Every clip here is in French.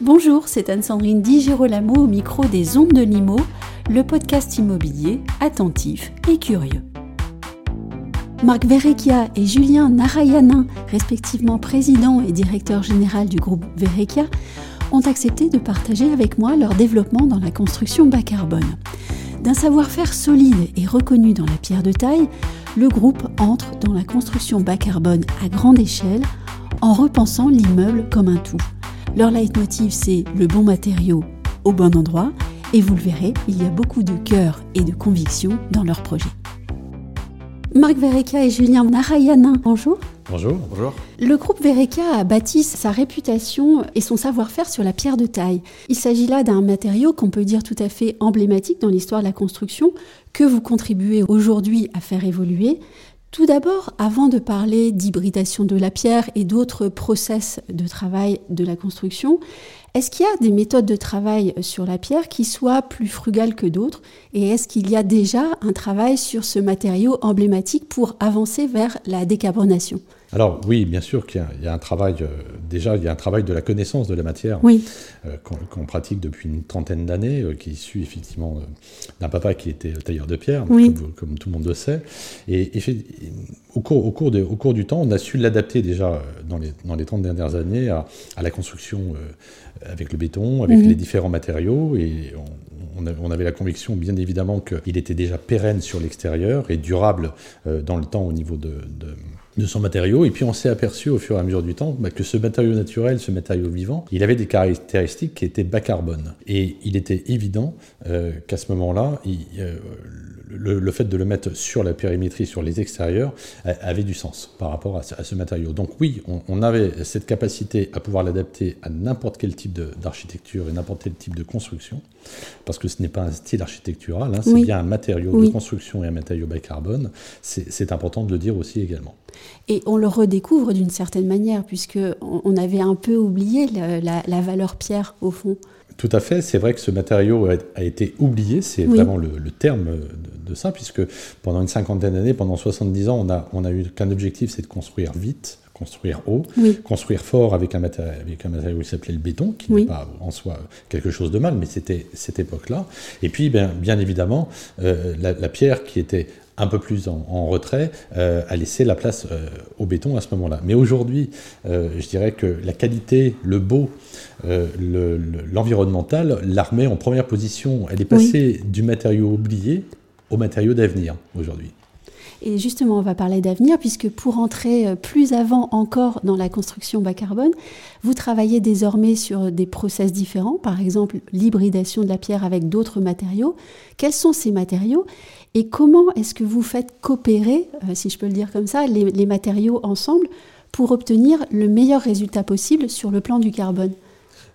Bonjour, c'est Anne-Sandrine Di Girolamo au micro des Ondes de Limo, le podcast immobilier attentif et curieux. Marc Verrecchia et Julien Narayanin, respectivement président et directeur général du groupe Verrecchia, ont accepté de partager avec moi leur développement dans la construction bas carbone. D'un savoir-faire solide et reconnu dans la pierre de taille, le groupe entre dans la construction bas carbone à grande échelle en repensant l'immeuble comme un tout. Leur leitmotiv, c'est le bon matériau au bon endroit, et vous le verrez, il y a beaucoup de cœur et de conviction dans leur projet. Marc Verrecchia et Julien Narayanin, bonjour. Bonjour. Bonjour. Le groupe Verrecchia a bâti sa réputation et son savoir-faire sur la pierre de taille. Il s'agit là d'un matériau qu'on peut dire tout à fait emblématique dans l'histoire de la construction, que vous contribuez aujourd'hui à faire évoluer. Tout d'abord, avant de parler d'hybridation de la pierre et d'autres process de travail de la construction, est-ce qu'il y a des méthodes de travail sur la pierre qui soient plus frugales que d'autres Et est-ce qu'il y a déjà un travail sur ce matériau emblématique pour avancer vers la décarbonation? Alors oui, bien sûr qu'il y, a un travail, euh, déjà il y a un travail de la connaissance de la matière oui. euh, qu'on pratique depuis une trentaine d'années, euh, qui suit effectivement euh, d'un papa qui était tailleur de pierre, oui. comme, comme, tout le monde le sait. Et, au, cours, au, cours de, au, cours du temps, on a su l'adapter déjà dans les, dans les 30 dernières années à, à la construction avec le béton, avec mmh. les différents matériaux, et on, on, avait la conviction bien évidemment qu'il était déjà pérenne sur l'extérieur et durable dans le temps au niveau de, de de son matériau. Et puis on s'est aperçu au fur et à mesure du temps bah, que ce matériau naturel, ce matériau vivant, il avait des caractéristiques qui étaient bas carbone. Et il était évident euh, qu'à ce moment-là, euh, le, le, fait de le mettre sur la périmétrie, sur les extérieurs, avait du sens par rapport à ce, à ce matériau. Donc oui, on, on, avait cette capacité à pouvoir l'adapter à n'importe quel type d'architecture et n'importe quel type de construction, parce que ce n'est pas un style architectural, hein, c'est oui. bien un matériau oui. de construction et un matériau bas carbone. C'est important de le dire aussi également. Et on le redécouvre d'une certaine manière, puisque on avait un peu oublié la, la, la valeur pierre au fond. Tout à fait, c'est vrai que ce matériau a, a été oublié, c'est oui. vraiment le, le, terme de, de, ça, puisque pendant une cinquantaine d'années, pendant 70 ans, on a, on a eu qu'un objectif, c'est de construire vite, construire haut, oui. construire fort avec un matériau, avec un matériau qui s'appelait le béton, qui oui. n'est pas en soi quelque chose de mal, mais c'était cette époque-là. Et puis, bien, bien évidemment, euh, la, la, pierre qui était un peu plus en, en retrait, euh, a laissé la place euh, au béton à ce moment-là. Mais aujourd'hui, euh, je dirais que la qualité, le beau, l'environnemental, le, la remet en première position. Elle est passée oui. du matériau oublié au matériau d'avenir aujourd'hui. Et justement, on va parler d'avenir, puisque pour entrer euh, plus avant encore dans la construction bas carbone, vous travaillez désormais sur des process différents, par exemple l'hybridation de la pierre avec d'autres matériaux. Quels sont ces matériaux et comment est-ce que vous faites coopérer, euh, si je peux le dire comme ça, les, matériaux ensemble pour obtenir le meilleur résultat possible sur le plan du carbone?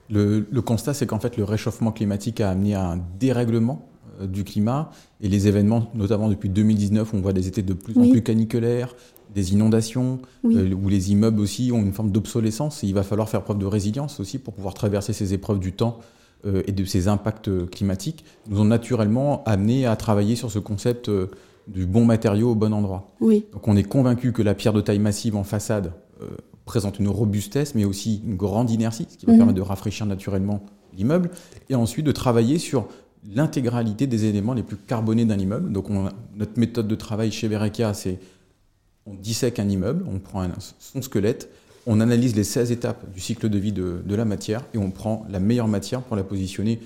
Le, le constat, c'est qu'en fait, le réchauffement climatique a amené à un dérèglement du climat et les événements, notamment depuis 2019, on voit des étés de plus oui. en plus caniculaires, des inondations, oui. euh, où les immeubles aussi ont une forme d'obsolescence et il va falloir faire preuve de résilience aussi pour pouvoir traverser ces épreuves du temps euh, et de ces impacts climatiques, nous ont naturellement amené à travailler sur ce concept euh, du bon matériau au bon endroit. Oui. Donc on est convaincu que la pierre de taille massive en façade euh, présente une robustesse, mais aussi une grande inertie, ce qui va mmh. permettre de rafraîchir naturellement l'immeuble, et ensuite de travailler sur l'intégralité des éléments les plus carbonés d'un immeuble. Donc on, notre méthode de travail chez Verrecchia, c'est on dissèque un immeuble, on prend un, son squelette, on analyse les 16 étapes du cycle de vie de, de, la matière et on prend la meilleure matière pour la positionner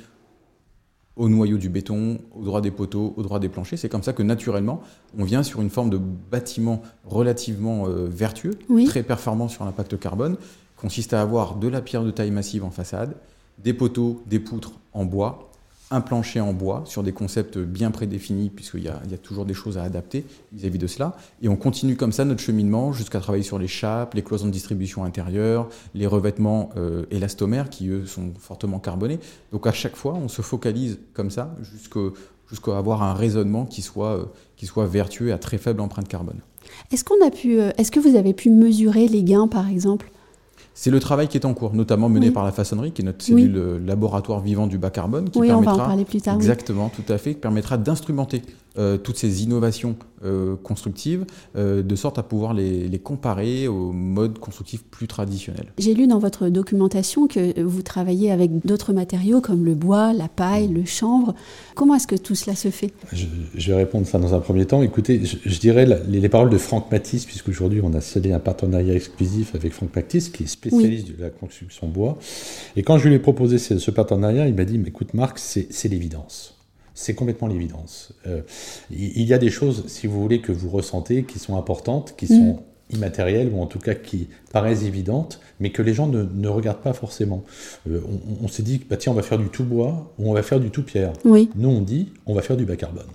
au noyau du béton, au droit des poteaux, au droit des planchers. C'est comme ça que naturellement, on vient sur une forme de bâtiment relativement euh, vertueux, oui. très performant sur l'impact carbone, consiste à avoir de la pierre de taille massive en façade, des poteaux, des poutres en bois, un plancher en bois sur des concepts bien prédéfinis, puisqu'il y, a toujours des choses à adapter vis-à-vis -vis de cela. Et on continue comme ça notre cheminement jusqu'à travailler sur les chapes, les cloisons de distribution intérieure, les revêtements euh, élastomères qui, eux, sont fortement carbonés. Donc à chaque fois, on se focalise comme ça jusqu'à avoir un raisonnement qui soit, euh, qui soit vertueux à très faible empreinte carbone. Est-ce euh, est-ce que vous avez pu mesurer les gains, par exemple? C'est le travail qui est en cours, notamment mené Oui. par la façonnerie, qui est notre cellule euh, laboratoire vivant du bas carbone, qui Oui, on va en permettra parler plus tard. oui. exactement, tout à fait, qui permettra d'instrumenter euh, toutes ces innovations euh, constructives euh, de sorte à pouvoir les, les comparer aux modes constructifs plus traditionnels. J'ai lu dans votre documentation que vous travaillez avec d'autres matériaux comme le bois, la paille, le chanvre. Comment est-ce que tout cela se fait? Je, je vais répondre ça dans un premier temps. Écoutez, je, je dirais la- les, les paroles de Franck Matisse, puisqu'aujourd'hui on a scellé un partenariat exclusif avec Franck Matisse, qui est spécialiste de la construction bois. Et quand je lui ai proposé ce, ce partenariat, il m'a dit, mais écoute Marc, c'est l'évidence. C'est complètement l'évidence. Euh, il y a des choses, si vous voulez, que vous ressentez qui sont importantes, qui sont immatérielles, ou en tout cas qui paraissent évidentes, mais que les gens ne, ne regardent pas forcément. Euh, on on s'est dit, bah, tiens, on va faire du tout bois, ou on va faire du tout pierre. Oui. Nous, on dit, on va faire du bas carbone.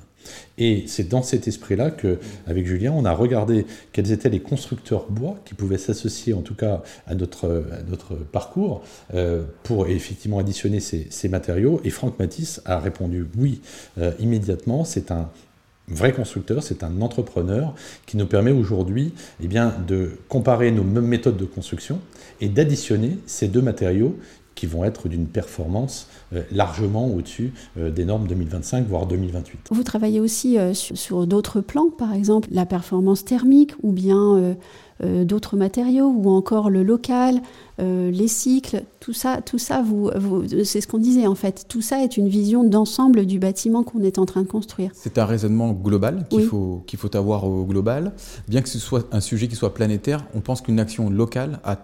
Et c'est dans cet esprit-là que, avec Julien, on a regardé quels étaient les constructeurs bois qui pouvaient s'associer, en tout cas, à notre, parcours, euh, pour effectivement additionner ces, matériaux. Et Franck Matisse a répondu oui euh, immédiatement. C'est un vrai constructeur, c'est un entrepreneur qui nous permet aujourd'hui eh de comparer nos méthodes de construction et d'additionner ces deux matériaux qui vont être d'une performance euh, largement au-dessus euh, des normes 2025, voire 2028. Vous travaillez aussi euh, sur, sur d'autres plans, par exemple la performance thermique ou bien d'autres matériaux ou encore le local, euh, les cycles, tout ça, tout ça vous, vous- c'est ce qu'on disait en fait. Tout ça est une vision d'ensemble du bâtiment qu'on est en train de construire. C'est un raisonnement global qu'il Oui. faut, qu'il faut avoir au global. Bien que ce soit un sujet qui soit planétaire, on pense qu'une action locale a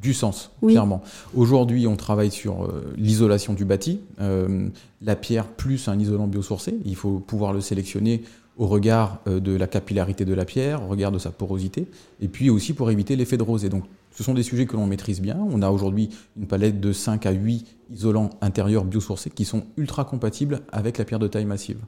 du sens, Oui. clairement. Aujourd'hui, on travaille sur euh, l'isolation du bâti. Euh, la pierre plus un isolant biosourcé, il faut pouvoir le sélectionner au regard euh, de la capillarité de la pierre, au regard de sa porosité, et puis aussi pour éviter l'effet de rosée. Donc, ce sont des sujets que l'on maîtrise bien. On a aujourd'hui une palette de 5 à 8 isolants intérieurs biosourcés qui sont ultra compatibles avec la pierre de taille massive.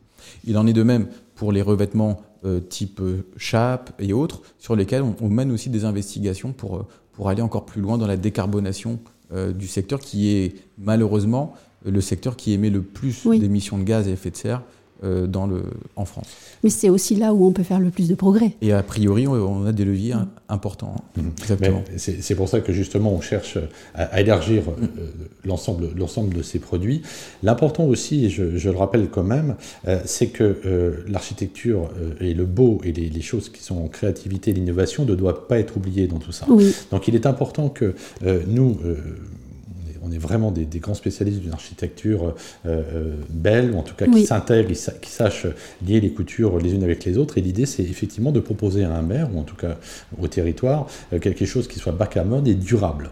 Il en est de même pour les revêtements euh, type chape et autres, sur lesquels on, on mène aussi des investigations pour, pour aller encore plus loin dans la décarbonation euh, du secteur qui est malheureusement le secteur qui émet le plus Oui. d'émissions de gaz à effet de serre euh, dans le, en France. Mais c'est aussi là où on peut faire le plus de progrès. Et a priori, on- on a des leviers hein, importants. hein. Exactement. Mais C'est pour ça que justement on cherche à, à élargir euh, l'ensemble l'ensemble de ces produits. L'important aussi, et je, je le rappelle quand même, euh, c'est que euh, l'architecture euh, et le beau et les, les choses qui sont en créativité et l'innovation ne doivent pas être oubliées dans tout ça. Oui, Donc il est important que euh, nous, euh, on est- vraiment des, des grands spécialistes d'une architecture euh, euh, belle, ou en tout cas qui Oui. s'intègre, qui, sa- qui sache lier les coutures les unes avec les autres. Et l'idée, c'est effectivement de proposer à un maire, ou en tout cas au territoire, euh, quelque chose qui soit bas carbone et durable.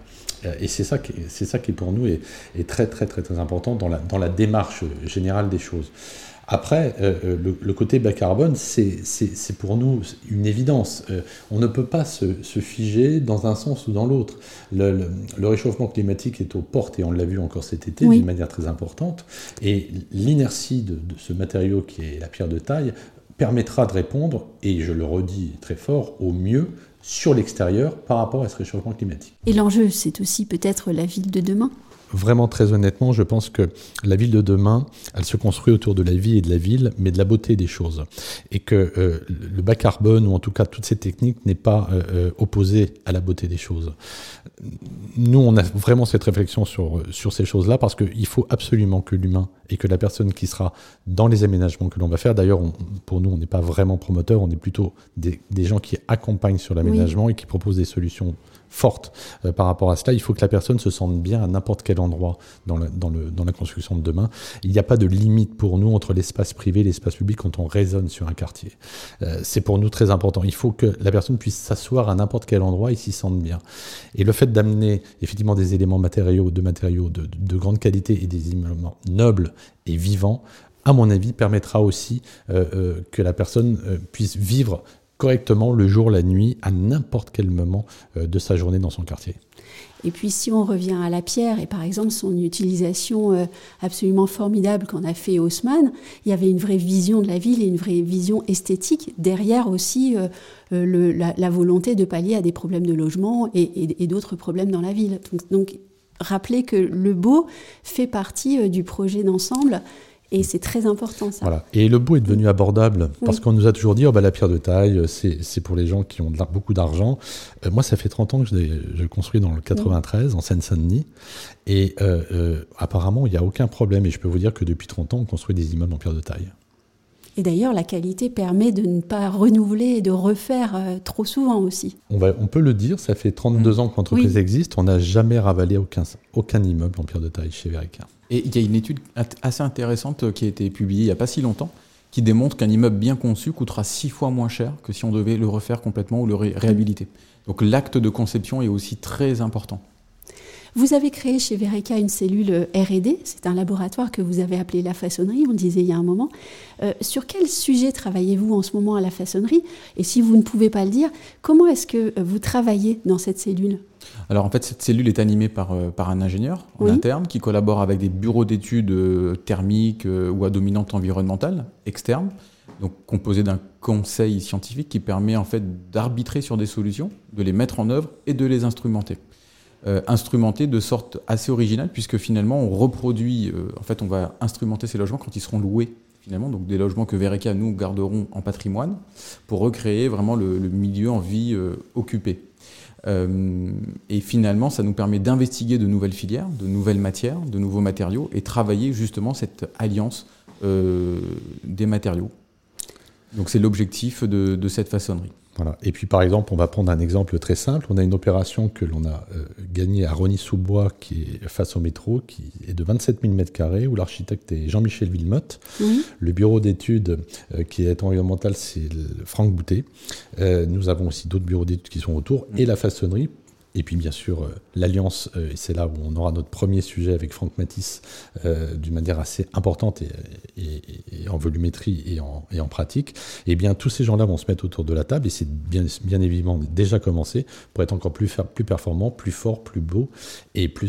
Et c'est ça, qui, c'est ça qui pour nous est, est très très très très important dans la, dans la démarche générale des choses. Après, euh, euh, le, le côté bas carbone, c'est pour nous une évidence. Euh, on ne peut pas se, se figer dans un sens ou dans l'autre. Le, le- le réchauffement climatique est aux portes, et on l'a vu encore cet été Oui. d'une manière très importante. Et l'inertie de, de ce matériau qui est la pierre de taille permettra de répondre, et je le redis très fort, au mieux sur l'extérieur par rapport à ce réchauffement climatique. et l'enjeu, c'est aussi peut-être la ville de demain. Vraiment, très honnêtement, je pense que la ville de demain, elle se construit autour de la vie et de la ville, mais de la beauté des choses. Et que euh, le bas carbone, ou en tout cas toutes ces techniques, n'est pas euh, euh, opposé à la beauté des choses. Nous, on a vraiment cette réflexion sur, sur ces choses-là, parce qu'il faut absolument que l'humain et que la personne qui sera dans les aménagements que l'on va faire, d'ailleurs, pour nous, on n'est pas vraiment promoteur, on est plutôt des, des gens qui accompagnent sur l'aménagement et qui proposent des solutions fortes euh, par rapport à cela. Il faut que la personne se sente bien à n'importe quel endroit dans la, construction de demain. Il n'y a pas de limite pour nous entre l'espace privé et l'espace public quand on raisonne sur un quartier. Euh, c'est pour nous très important. Il faut que la personne puisse s'asseoir à n'importe quel endroit et s'y sente bien. Et le fait d'amener effectivement des éléments matériaux, de matériaux de, de- de grande qualité et des éléments nobles et vivants, à mon avis, permettra aussi euh, que la personne puisse vivre correctement le jour, la nuit, à n'importe quel moment euh, de sa journée dans son quartier. Et puis si on revient à la pierre et par exemple son utilisation euh, absolument formidable qu'en a fait Haussmann, il y avait une vraie vision de la ville et une vraie vision esthétique derrière aussi euh, la, volonté de pallier à des problèmes de logement et, d'autres problèmes dans la ville. Donc, donc rappeler que le beau fait partie du projet d'ensemble Et c'est très important ça. Voilà. Et le beau est devenu abordable parce qu'on nous a toujours dit oh, bah, la pierre de taille, c'est pour les gens qui ont beaucoup d'argent. Euh, moi, ça fait 30 ans que je, construis dans le 93, en Seine-Saint-Denis. Et euh, euh, apparemment, il n'y a aucun problème. Et je peux vous dire que depuis 30 ans, on construit des immeubles en pierre de taille. Et d'ailleurs, la qualité permet de ne pas renouveler et de refaire trop souvent aussi. On, va, on peut le dire, ça fait 32 ans que l'entreprise existe. On n'a jamais ravalé aucun, aucun immeuble en pierre de taille chez Verica. Et il y a une étude assez intéressante qui a été publiée il n'y a pas si longtemps, qui démontre qu'un immeuble bien conçu coûtera six fois moins cher que si on devait le refaire complètement ou le réhabiliter. Donc l'acte de conception est aussi très important. Vous avez créé chez Verica une cellule RD, c'est un laboratoire que vous avez appelé la façonnerie, on disait il y a un moment. Euh, sur quel sujet travaillez-vous en ce moment à la façonnerie? Et si vous ne pouvez pas le dire, comment est-ce que vous travaillez dans cette cellule? Alors en fait, cette cellule est animée par, euh, par un ingénieur en interne qui collabore avec des bureaux d'études euh, thermiques ou à dominante environnementale externes, donc composé d'un conseil scientifique qui permet en fait d'arbitrer sur des solutions, de les mettre en œuvre et de les instrumenter. Euh, instrumenté de sorte assez originale, puisque finalement on reproduit, euh, en fait on va instrumenter ces logements quand ils seront loués, finalement, donc des logements que Vereka nous garderons en patrimoine, pour recréer vraiment le, milieu en vie euh, occupé. et finalement, ça nous permet d'investiguer de nouvelles filières, de nouvelles matières, de nouveaux matériaux, et travailler justement cette alliance des matériaux. Donc c'est l'objectif de cette façonnerie. Et puis par exemple, on va prendre un exemple très simple. On a une opération que l'on a euh, gagnée à Rony-sous-Bois, qui est face au métro, qui est de 27 000 m2, où l'architecte est Jean-Michel Villemotte. Le bureau d'études euh, qui est environnemental, c'est Franck Boutet. Euh, nous avons aussi d'autres bureaux d'études qui sont autour. Et la façonnerie, et puis bien sûr, euh, l'alliance, euh, et c'est là où on aura notre premier sujet avec Franck Matisse euh, d'une manière assez importante et, en volumétrie et en, pratique. Et eh bien tous ces gens-là vont se mettre autour de la table et c'est bien, évidemment déjà commencé pour être encore plus, plus performant, plus fort, plus beau et plus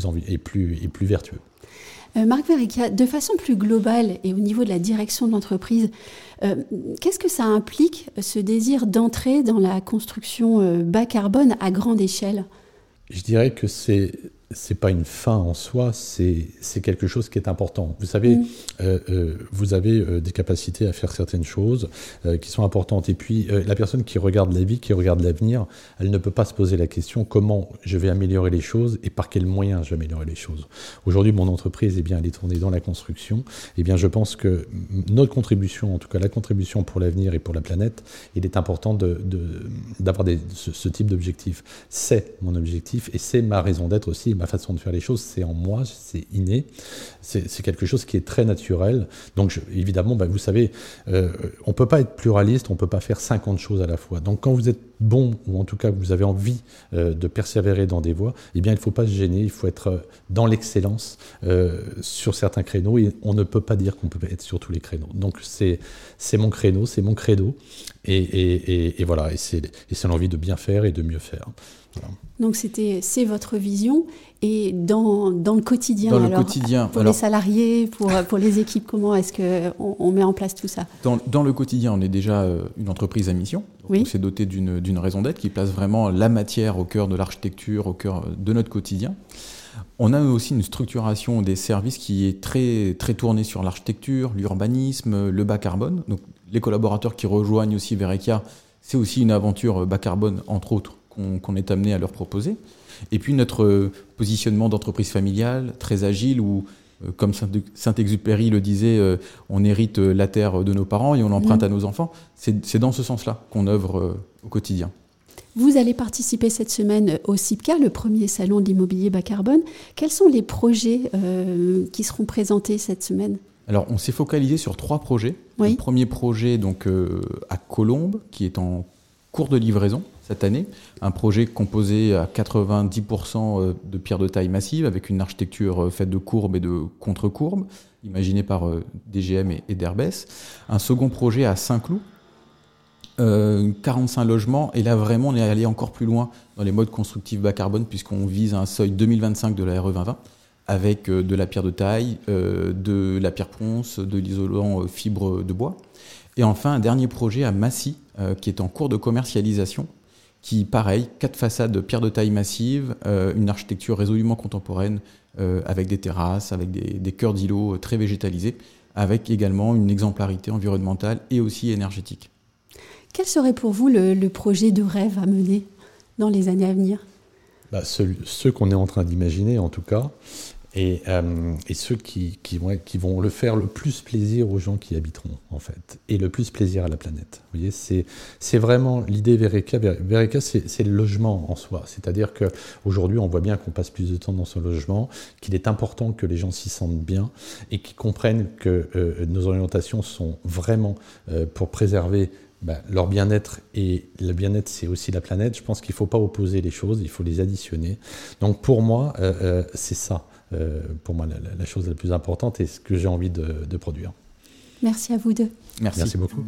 vertueux. Marc Verica, de façon plus globale et au niveau de la direction de l'entreprise, qu'est-ce que ça implique, ce désir d'entrer dans la construction bas carbone à grande échelle? Je dirais que c'est c'est pas une fin en soi, c'est quelque chose qui est important. Vous savez, mm. euh, euh, vous avez euh, des capacités à faire certaines choses qui sont importantes. Et puis, la personne qui regarde la vie, qui regarde l'avenir, elle ne peut pas se poser la question comment je vais améliorer les choses et par quels moyens je vais améliorer les choses. Aujourd'hui, mon entreprise, eh bien, elle est tournée dans la construction. Eh bien, je pense que notre contribution, en tout cas la contribution pour l'avenir et pour la planète, il est important d'avoir de, ce, ce type d'objectif. C'est mon objectif et c'est ma raison d'être aussi ma façon de faire les choses, c'est en moi, c'est inné, c'est quelque chose qui est très naturel. Donc évidemment, bah, vous savez, euh, on ne peut pas être pluraliste, on ne peut pas faire 50 choses à la fois. Donc quand vous êtes bon, ou en tout cas vous avez envie euh, de persévérer dans des voies, eh bien il ne faut pas se gêner, il faut être dans l'excellence euh, sur certains créneaux, et on ne peut pas dire qu'on peut être sur tous les créneaux. Donc c'est mon créneau, c'est mon credo, et, et, et voilà, et c'est l'envie de bien faire et de mieux faire. Donc c'est votre vision et dans, dans le quotidien dans le quotidien pour les salariés pour pour les équipes comment est-ce que on, met en place tout ça dans, dans, le quotidien on est déjà euh, une entreprise à mission oui. on s'est doté d'une raison d'être qui place vraiment la matière au cœur de l'architecture au cœur de notre quotidien on a aussi une structuration des services qui est très très tournée sur l'architecture l'urbanisme le bas carbone donc les collaborateurs qui rejoignent aussi Verekia c'est aussi une aventure bas carbone entre autres qu'on est amené à leur proposer. Et puis notre euh, positionnement d'entreprise familiale, très agile, où, euh, comme Saint-Exupéry le disait, euh, on hérite la terre de nos parents et on l'emprunte mmh. à nos enfants. C'est dans ce sens-là qu'on œuvre au quotidien. Vous allez participer cette semaine au CIPCA, le premier salon de l'immobilier bas carbone. Quels sont les projets qui seront présentés cette semaine? Alors, on s'est focalisé sur trois projets. Le premier projet, donc, à Colombes, qui est en cours de livraison cette année. Un projet composé à 90% euh, de pierres de taille massive avec une architecture euh, faite de courbes et de contre-courbes, imaginée par euh, DGM et d'Herbès. Un second projet à Saint-Cloud, 45 logements. Et là, vraiment, on est allé encore plus loin dans les modes constructifs bas carbone, puisqu'on vise un seuil 2025 de la RE 2020, avec de la pierre de taille, de la pierre ponce, de l'isolant fibre de bois. Et enfin, un dernier projet à Massy, qui est en cours de commercialisation, qui, pareil, quatre façades de pierre de taille massive, euh, une architecture résolument contemporaine, euh, avec des terrasses, avec des, des cœurs d'îlots très végétalisés, avec également une exemplarité environnementale et aussi énergétique. Quel serait pour vous le, projet de rêve à mener dans les années à venir? Bah, Ceux, qu'on est en train d'imaginer en tout cas, et, euh, ceux qui, vont, qui, vont, le faire le plus plaisir aux gens qui habiteront, en fait, et le plus plaisir à la planète. Vous voyez, c'est vraiment l'idée Vereka. Vereka, c'est le logement en soi. C'est-à-dire qu'aujourd'hui, on voit bien qu'on passe plus de temps dans ce logement, qu'il est important que les gens s'y sentent bien et qu'ils comprennent que euh, nos orientations sont vraiment euh, pour préserver bah, leur bien-être et le bien-être, c'est aussi la planète. Je pense qu'il ne faut pas opposer les choses, il faut les additionner. Donc pour moi, euh, euh, c'est ça, euh, pour moi, la, chose la plus importante et ce que j'ai envie de, de produire. Merci à vous deux. Merci, Merci beaucoup.